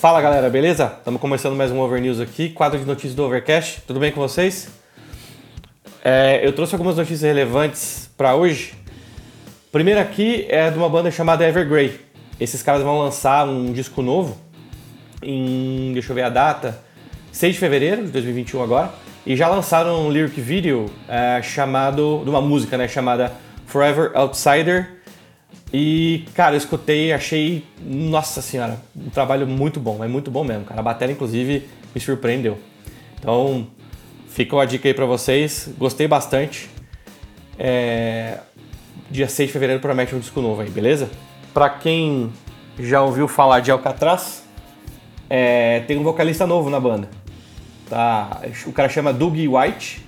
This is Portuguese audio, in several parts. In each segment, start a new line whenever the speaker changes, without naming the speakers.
Fala galera, beleza? Estamos começando mais um Over News aqui, quadro de notícias do Overcast. Tudo bem com vocês? É, eu trouxe algumas notícias relevantes para hoje. Primeiro aqui é de uma banda chamada Evergrey. Esses caras vão lançar um disco novo em, deixa eu ver a data, 6 de fevereiro de 2021 agora. E já lançaram um lyric video é, chamado, de uma música, né, chamada Forever Outsider e, cara, eu escutei achei, nossa senhora, um trabalho muito bom, é muito bom mesmo, cara. A bateria, inclusive, me surpreendeu. Então, fica uma dica aí pra vocês, gostei bastante. É... Dia 6 de fevereiro promete um disco novo aí, beleza? Pra quem já ouviu falar de Alcatraz, é... tem um vocalista novo na banda. Tá? O cara chama Doug White,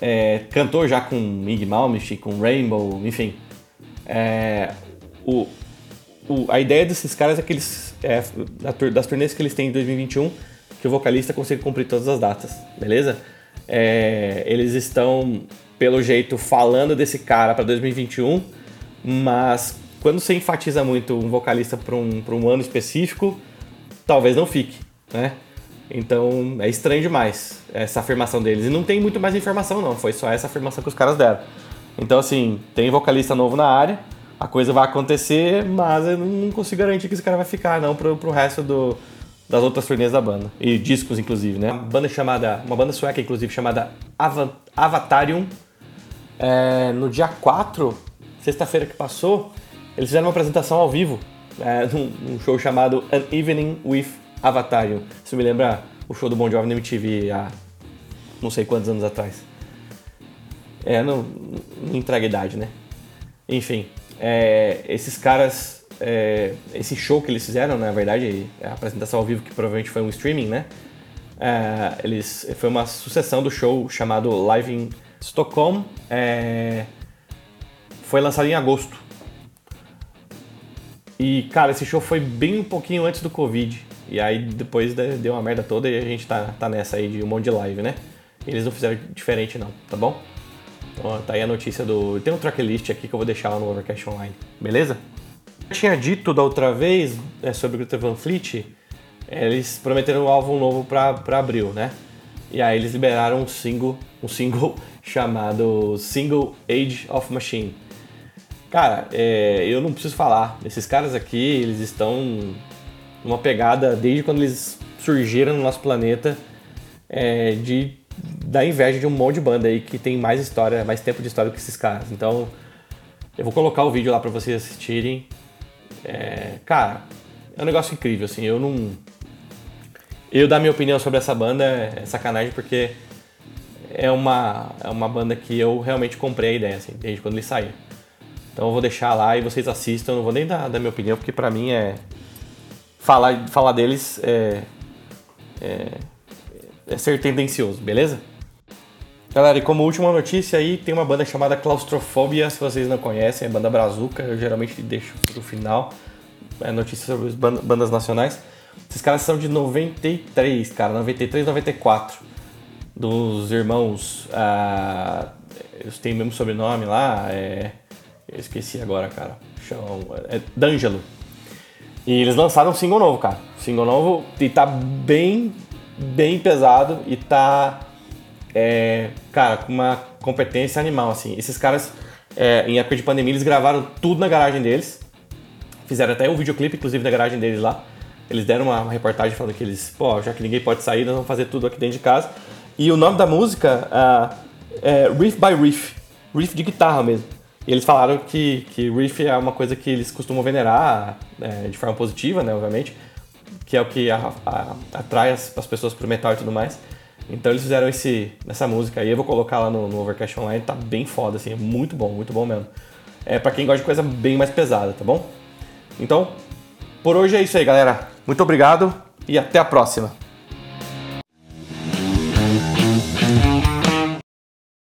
é... cantou já com Ig Malmsteen, com Rainbow, enfim é, o, o, a ideia desses caras é que eles, é, das turnês que eles têm em 2021, que o vocalista consiga cumprir todas as datas, beleza? É, eles estão, pelo jeito, falando desse cara para 2021, mas quando você enfatiza muito um vocalista para um, um ano específico, talvez não fique, né? Então é estranho demais essa afirmação deles. E não tem muito mais informação, não. Foi só essa afirmação que os caras deram. Então, assim, tem vocalista novo na área, a coisa vai acontecer, mas eu não consigo garantir que esse cara vai ficar, não, pro, pro resto do, das outras turnês da banda. E discos, inclusive, né? Uma banda chamada. Uma banda sueca, inclusive, chamada Avatarium. É, no dia 4, sexta-feira que passou, eles fizeram uma apresentação ao vivo é, num, num, show chamado An Evening with Avatarium. Isso me lembra o show do Bon Jovi na MTV há não sei quantos anos atrás. É, não, não entrega idade, né? Enfim, é, esses caras, é, esse show que eles fizeram, na verdade, a apresentação ao vivo, que provavelmente foi um streaming, né? É, eles, foi uma sucessão do show chamado Live in Stockholm. É, foi lançado em agosto. E, cara, esse show foi bem um pouquinho antes do Covid. E aí depois deu uma merda toda e a gente tá, tá nessa aí de um monte de live, né? Eles não fizeram diferente não, tá bom? Então tá aí a notícia do. Tem um tracklist aqui que eu vou deixar lá no Overcast Online, beleza? Eu tinha dito da outra vez é, sobre o Greta Van Fleet, eles prometeram um álbum novo para abril, né? E aí eles liberaram um single, um single chamado Single Age of Machine. Cara, é, eu não preciso falar. Esses caras aqui, eles estão numa pegada desde quando eles surgiram no nosso planeta é, de da inveja de um monte de banda aí que tem mais história, mais tempo de história que esses caras. Então, eu vou colocar o vídeo lá para vocês assistirem. É, cara, é um negócio incrível, assim. Eu não. Eu dar minha opinião sobre essa banda é sacanagem porque é uma, é uma banda que eu realmente comprei a ideia, assim, desde quando ele saiu. Então eu vou deixar lá e vocês assistam. Eu não vou nem dar, dar minha opinião porque pra mim é. Falar, falar deles é, é é ser tendencioso, beleza? Galera, e como última notícia aí, tem uma banda chamada Claustrofobia, se vocês não conhecem, é banda brazuca, eu geralmente deixo pro final, é notícia sobre as bandas nacionais. Esses caras são de 93, cara, 93, 94, dos irmãos, ah, eles têm o mesmo sobrenome lá, é, eu esqueci agora, cara, chamam, é D'Angelo. E eles lançaram um single novo, cara, single novo, e tá bem bem pesado e tá, é, cara, com uma competência animal, assim. Esses caras, é, em época de pandemia, eles gravaram tudo na garagem deles. Fizeram até um videoclipe, inclusive, na garagem deles lá. Eles deram uma, uma reportagem falando que eles, pô, já que ninguém pode sair, nós vamos fazer tudo aqui dentro de casa. E o nome da música uh, é Riff by Riff, riff de guitarra mesmo. E eles falaram que, que riff é uma coisa que eles costumam venerar é, de forma positiva, né, obviamente que é o que a, a, atrai as, as pessoas pro metal e tudo mais. Então eles fizeram esse, essa música aí, eu vou colocar lá no, no Overcast Online, tá bem foda, assim, é muito bom, muito bom mesmo. É para quem gosta de coisa bem mais pesada, tá bom? Então, por hoje é isso aí, galera. Muito obrigado e até a próxima.